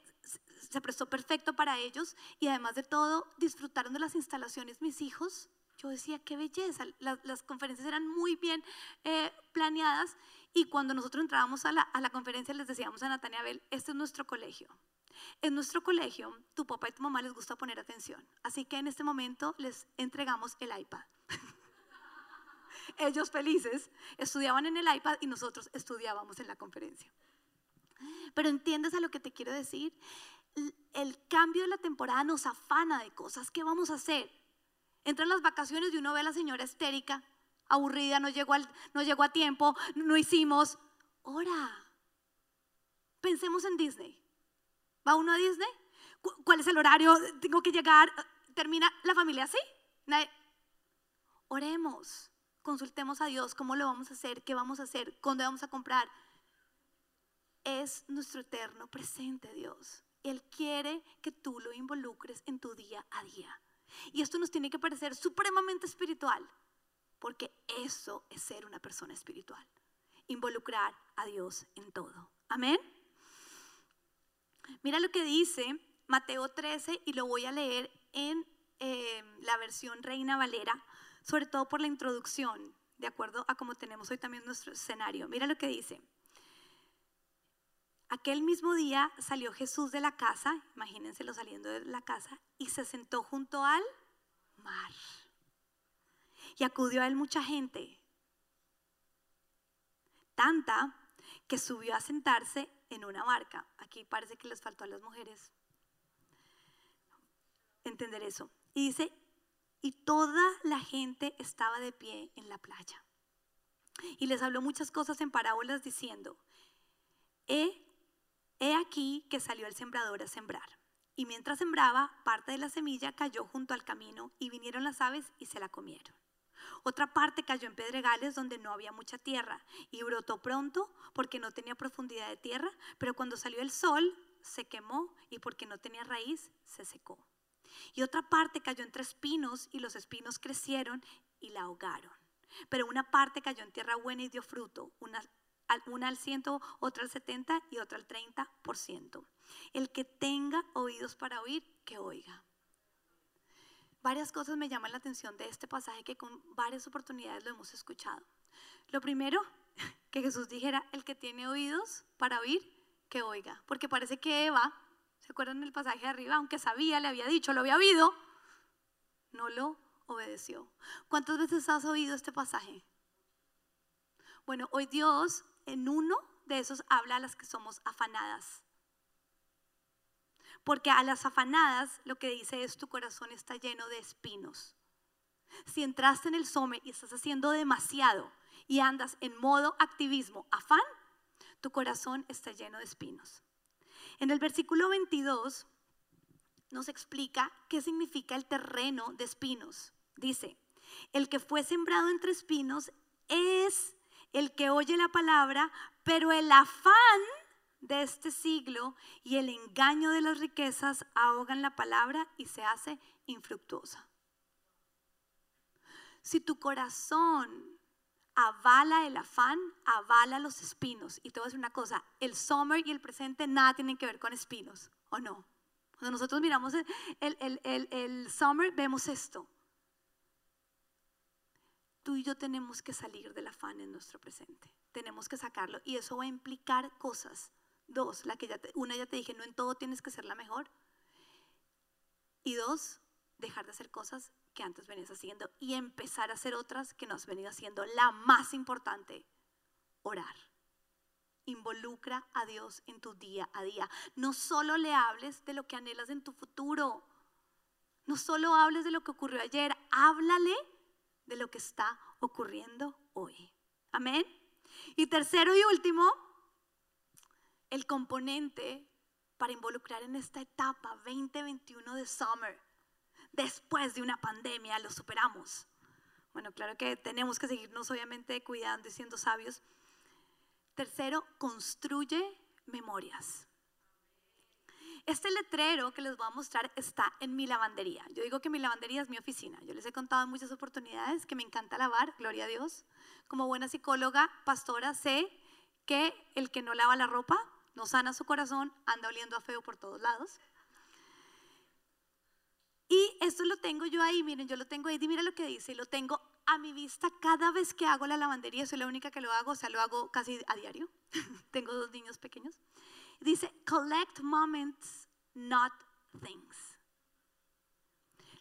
se prestó perfecto para ellos. Y además de todo, disfrutaron de las instalaciones mis hijos. Yo decía, qué belleza. Las, conferencias eran muy bien eh, planeadas. Y cuando nosotros entrábamos a la, a la conferencia, les decíamos a Natania Abel, este es nuestro colegio. En nuestro colegio, tu papá y tu mamá les gusta poner atención. Así que en este momento les entregamos el iPad. ellos felices, estudiaban en el iPad y nosotros estudiábamos en la conferencia. Pero entiendes a lo que te quiero decir? El cambio de la temporada nos afana de cosas. ¿Qué vamos a hacer? Entran las vacaciones y uno ve a la señora estérica, aburrida, no llegó, no llegó a tiempo, no hicimos. Ora, pensemos en Disney. ¿Va uno a Disney? ¿Cuál es el horario? ¿Tengo que llegar? ¿Termina la familia así? Oremos consultemos a Dios cómo lo vamos a hacer, qué vamos a hacer, cuándo vamos a comprar. Es nuestro eterno presente, Dios. Él quiere que tú lo involucres en tu día a día. Y esto nos tiene que parecer supremamente espiritual, porque eso es ser una persona espiritual. Involucrar a Dios en todo. Amén. Mira lo que dice Mateo 13 y lo voy a leer en eh, la versión Reina Valera sobre todo por la introducción, de acuerdo a cómo tenemos hoy también nuestro escenario. Mira lo que dice. Aquel mismo día salió Jesús de la casa, imagínenselo saliendo de la casa, y se sentó junto al mar. Y acudió a él mucha gente, tanta que subió a sentarse en una barca. Aquí parece que les faltó a las mujeres entender eso. Y dice, y toda la gente estaba de pie en la playa. Y les habló muchas cosas en parábolas diciendo, he, he aquí que salió el sembrador a sembrar. Y mientras sembraba, parte de la semilla cayó junto al camino y vinieron las aves y se la comieron. Otra parte cayó en pedregales donde no había mucha tierra y brotó pronto porque no tenía profundidad de tierra, pero cuando salió el sol se quemó y porque no tenía raíz se secó. Y otra parte cayó entre espinos y los espinos crecieron y la ahogaron. Pero una parte cayó en tierra buena y dio fruto, una, al ciento, otra al setenta y otra al treinta por ciento. El que tenga oídos para oír, que oiga. Varias cosas me llaman la atención de este pasaje que con varias oportunidades lo hemos escuchado. Lo primero, que Jesús dijera, el que tiene oídos para oír, que oiga. Porque parece que Eva ¿Se acuerdan pasaje de arriba? Aunque sabía, le había dicho, lo había oído, no lo obedeció. ¿Cuántas veces has oído este pasaje? Bueno, hoy Dios en uno de esos habla a las que somos afanadas. Porque a las afanadas lo que dice es tu corazón está lleno de espinos. Si entraste en el some y estás haciendo demasiado y andas en modo activismo, afán, tu corazón está lleno de espinos. En el versículo 22 nos explica qué significa el terreno de espinos. Dice, el que fue sembrado entre espinos es el que oye la palabra, pero el afán de este siglo y el engaño de las riquezas ahogan la palabra y se hace infructuosa. Si tu corazón avala el afán, avala los espinos. Y te voy a decir una cosa, el summer y el presente nada tienen que ver con espinos, ¿o no? Cuando nosotros miramos el, summer, vemos esto. Tú y yo tenemos que salir del afán en nuestro presente. Tenemos que sacarlo. Y eso va a implicar cosas. Dos, la que ya una ya te dije, no en todo tienes que ser la mejor. Y dos, dejar de hacer cosas que antes venías haciendo y empezar a hacer otras que no has venido haciendo. La más importante, orar. Involucra a Dios en tu día a día. No solo le hables de lo que anhelas en tu futuro. No solo hables de lo que ocurrió ayer, háblale de lo que está ocurriendo hoy. Amén. Y tercero y último, el componente para involucrar en esta etapa 2021 de Summer. Después de una pandemia lo superamos. Bueno, claro que tenemos que seguirnos obviamente cuidando y siendo sabios. Tercero, construye memorias. Este letrero que les voy a mostrar está en mi lavandería. Yo digo que mi lavandería es mi oficina. Yo les he contado en muchas oportunidades que me encanta lavar, gloria a Dios. Como buena psicóloga, pastora, sé que el que no lava la ropa no sana su corazón, anda oliendo a feo por todos lados. Y esto lo tengo yo ahí, miren, yo lo tengo ahí, y mira lo que dice, lo tengo a mi vista cada vez que hago la lavandería, soy la única que lo hago, o sea, lo hago casi a diario. tengo dos niños pequeños. Dice, collect moments, not things.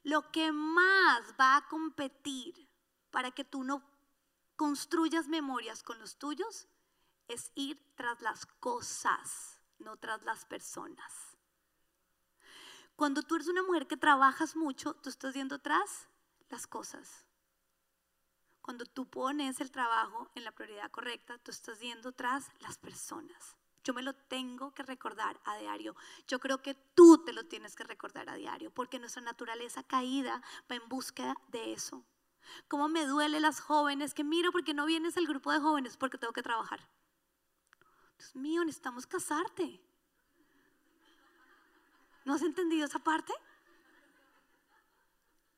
Lo que más va a competir para que tú no construyas memorias con los tuyos es ir tras las cosas, no tras las personas. Cuando tú eres una mujer que trabajas mucho, tú estás yendo tras las cosas. Cuando tú pones el trabajo en la prioridad correcta, tú estás yendo tras las personas. Yo me lo tengo que recordar a diario. Yo creo que tú te lo tienes que recordar a diario, porque nuestra naturaleza caída va en búsqueda de eso. ¿Cómo me duele las jóvenes que miro porque no vienes al grupo de jóvenes? Porque tengo que trabajar. Dios mío, necesitamos casarte. ¿No has entendido esa parte?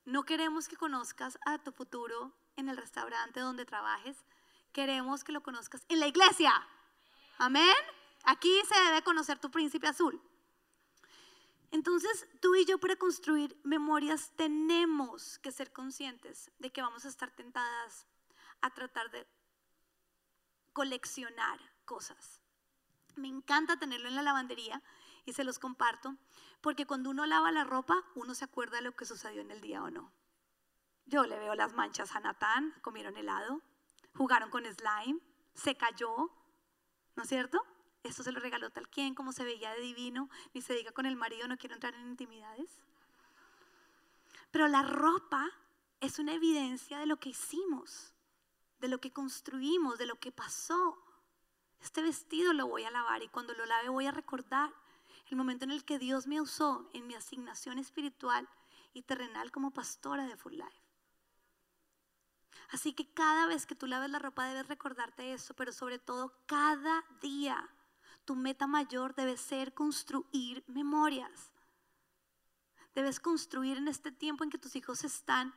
No queremos que conozcas a tu futuro en el restaurante donde trabajes. Queremos que lo conozcas en la iglesia. Amén. Aquí se debe conocer tu príncipe azul. Entonces, tú y yo para construir memorias tenemos que ser conscientes de que vamos a estar tentadas a tratar de coleccionar cosas. Me encanta tenerlo en la lavandería y se los comparto, porque cuando uno lava la ropa, uno se acuerda de lo que sucedió en el día o no. Yo le veo las manchas a Natán, comieron helado, jugaron con slime, se cayó, ¿no es cierto? Esto se lo regaló tal quien, como se veía de divino, ni se diga con el marido, no quiero entrar en intimidades. Pero la ropa es una evidencia de lo que hicimos, de lo que construimos, de lo que pasó. Este vestido lo voy a lavar y cuando lo lave voy a recordar el momento en el que Dios me usó en mi asignación espiritual y terrenal como pastora de Full Life. Así que cada vez que tú laves la ropa debes recordarte eso, pero sobre todo cada día tu meta mayor debe ser construir memorias. Debes construir en este tiempo en que tus hijos están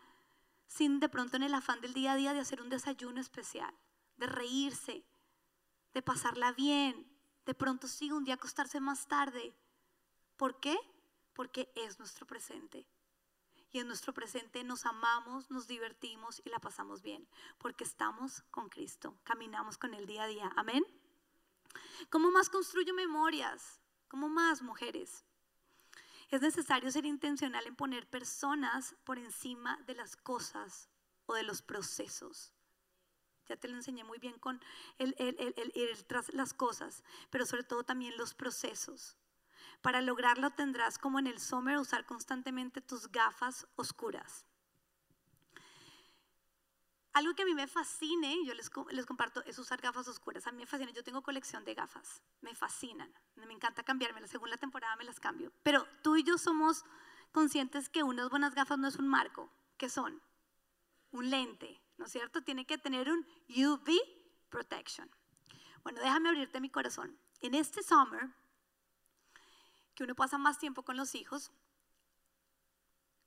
sin de pronto en el afán del día a día de hacer un desayuno especial, de reírse, de pasarla bien, de pronto sí, un día acostarse más tarde. ¿Por qué? Porque es nuestro presente. Y en nuestro presente nos amamos, nos divertimos y la pasamos bien, porque estamos con Cristo, caminamos con el día a día. Amén. ¿Cómo más construyo memorias? ¿Cómo más mujeres? Es necesario ser intencional en poner personas por encima de las cosas o de los procesos. Ya te lo enseñé muy bien con el, ir tras las cosas, pero sobre todo también los procesos. Para lograrlo tendrás como en el summer usar constantemente tus gafas oscuras. algo que a mí me fascine, yo les, les, comparto, es usar gafas oscuras. A mí me fascina, yo tengo colección de gafas, me fascinan. Me encanta cambiármelas, según la temporada me las cambio. Pero tú y yo somos conscientes que unas buenas gafas no es un marco, que son un lente, ¿no es cierto? Tiene que tener un UV protection. Bueno, déjame abrirte mi corazón. En este summer, que uno pasa más tiempo con los hijos,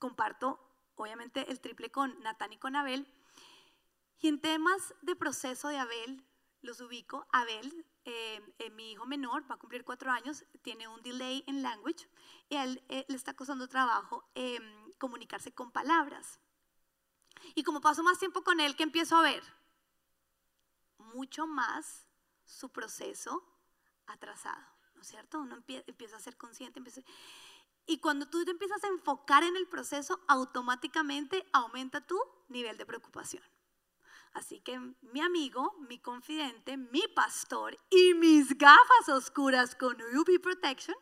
comparto obviamente el triple con Natán y con Abel. Y en temas de proceso de Abel, los ubico. Abel, eh, eh, mi hijo menor, va a cumplir cuatro años, tiene un delay en language y a él eh, le está costando trabajo em, comunicarse con palabras. Y como paso más tiempo con él, que empiezo a ver mucho más su proceso atrasado, ¿no es cierto? Uno empieza a ser consciente, empieza... Y cuando tú te empiezas a enfocar en el proceso, automáticamente aumenta tu nivel de preocupación. Así que mi amigo, mi confidente, mi pastor y mis gafas oscuras con UV Protection,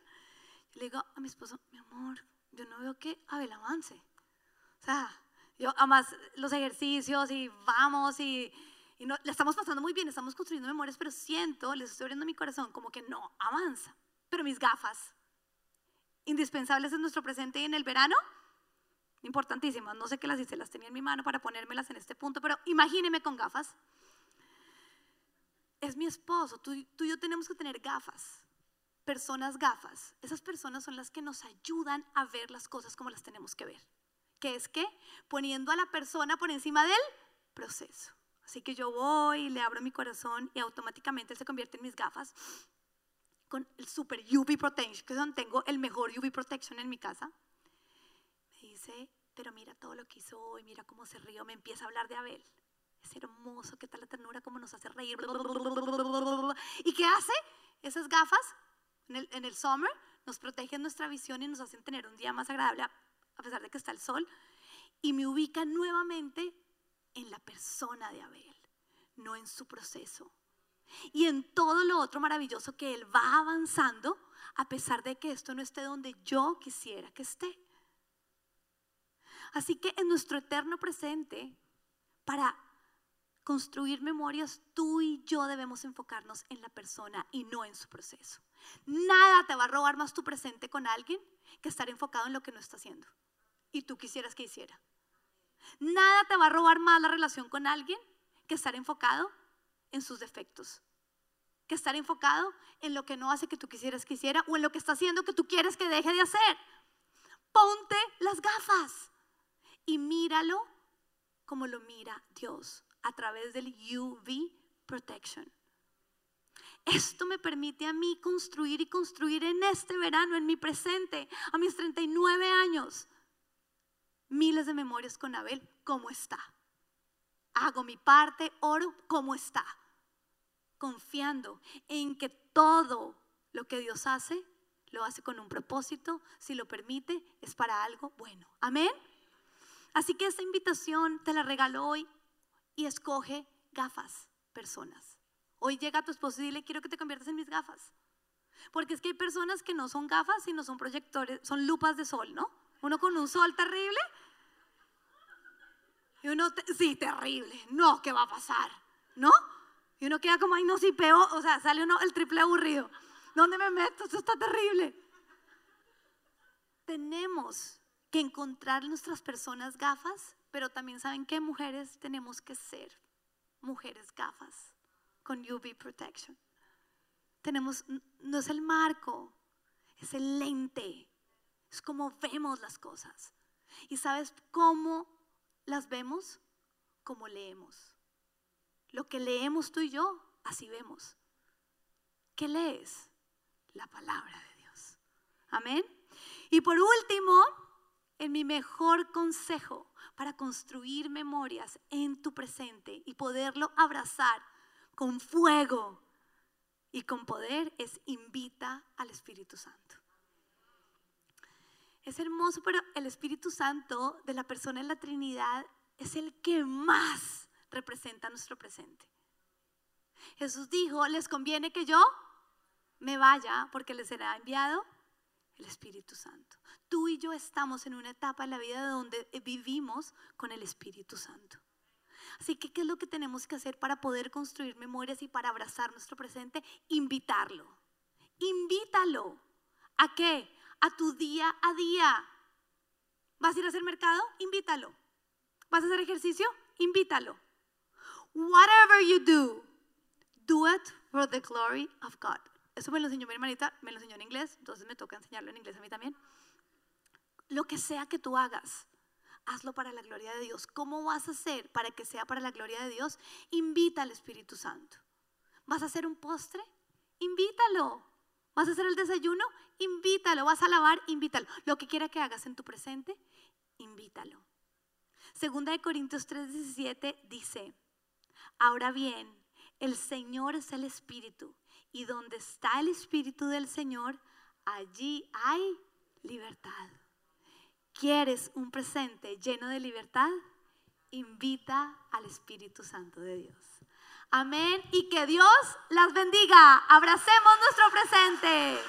le digo a mi esposo, mi amor, yo no veo que Abel avance. O sea, yo además los ejercicios y vamos y, no, le estamos pasando muy bien, estamos construyendo memorias, pero siento, les estoy abriendo mi corazón como que no avanza. Pero mis gafas, indispensables en nuestro presente y en el verano, importantísimas. No sé qué las hice, las tenía en mi mano para ponérmelas en este punto, pero imagíneme con gafas. Es mi esposo, tú, tú y yo tenemos que tener gafas, personas gafas. Esas personas son las que nos ayudan a ver las cosas como las tenemos que ver. Que es que poniendo a la persona por encima del proceso. Así que yo voy, le abro mi corazón y automáticamente él se convierte en mis gafas con el super UV protection, que es tengo el mejor UV protection en mi casa. Me dice, pero mira todo lo que hizo hoy, mira cómo se rió, me empieza a hablar de Abel. Es hermoso, qué tal la ternura, cómo nos hace reír. ¿Y qué hace? Esas gafas en el, en el summer nos protegen nuestra visión y nos hacen tener un día más agradable a pesar de que está el sol. Y me ubica nuevamente en la persona de Abel, no en su proceso y en todo lo otro maravilloso que Él va avanzando a pesar de que esto no esté donde yo quisiera que esté. Así que en nuestro eterno presente, para construir memorias, tú y yo debemos enfocarnos en la persona y no en su proceso. Nada te va a robar más tu presente con alguien que estar enfocado en lo que no está haciendo y tú quisieras que hiciera. Nada te va a robar más la relación con alguien que estar enfocado en sus defectos. Que estar enfocado en lo que no hace que tú quisieras que hiciera o en lo que está haciendo que tú quieres que deje de hacer. Ponte las gafas y míralo como lo mira Dios a través del UV Protection. Esto me permite a mí construir y construir en este verano, en mi presente, a mis 39 años, miles de memorias con Abel, ¿cómo está? Hago mi parte, oro, ¿cómo está? confiando en que todo lo que Dios hace, lo hace con un propósito, si lo permite, es para algo bueno. Amén. Así que esta invitación te la regalo hoy y escoge gafas, personas. Hoy llega tu esposo y dile, quiero que te conviertas en mis gafas. Porque es que hay personas que no son gafas, sino son proyectores, son lupas de sol, ¿no? Uno con un sol terrible. Y uno, sí, terrible. No, ¿qué va a pasar? ¿No? Y uno queda como, ay, no, sí, peor. O sea, sale uno el triple aburrido. ¿Dónde me meto? Esto está terrible. Tenemos que encontrar nuestras personas gafas, pero también saben qué mujeres tenemos que ser. Mujeres gafas con UV protection. Tenemos, no es el marco, es el lente. Es como vemos las cosas. ¿Y sabes cómo las vemos? Como leemos. Lo que leemos tú y yo, así vemos. ¿Qué lees? La palabra de Dios. Amén. Y por último, en mi mejor consejo para construir memorias en tu presente y poderlo abrazar con fuego y con poder es invita al Espíritu Santo. Es hermoso, pero el Espíritu Santo de la persona en la Trinidad es el que más representa nuestro presente. Jesús dijo, les conviene que yo me vaya porque les será enviado el Espíritu Santo. Tú y yo estamos en una etapa en la vida donde vivimos con el Espíritu Santo. Así que, ¿qué es lo que tenemos que hacer para poder construir memorias y para abrazar nuestro presente? Invitarlo. Invítalo. ¿A qué? A tu día a día. ¿Vas a ir a hacer mercado? Invítalo. ¿Vas a hacer ejercicio? Invítalo. Whatever you do, do it for the glory of God. Eso me lo enseñó mi hermanita, me lo enseñó en inglés, entonces me toca enseñarlo en inglés a mí también. Lo que sea que tú hagas, hazlo para la gloria de Dios. ¿Cómo vas a hacer para que sea para la gloria de Dios? Invita al Espíritu Santo. ¿Vas a hacer un postre? Invítalo. ¿Vas a hacer el desayuno? Invítalo. ¿Vas a lavar? Invítalo. Lo que quiera que hagas en tu presente, invítalo. Segunda de Corintios 3:17 dice, ahora bien, el Señor es el Espíritu y donde está el Espíritu del Señor, allí hay libertad. ¿Quieres un presente lleno de libertad? Invita al Espíritu Santo de Dios. Amén. Y que Dios las bendiga. Abracemos nuestro presente.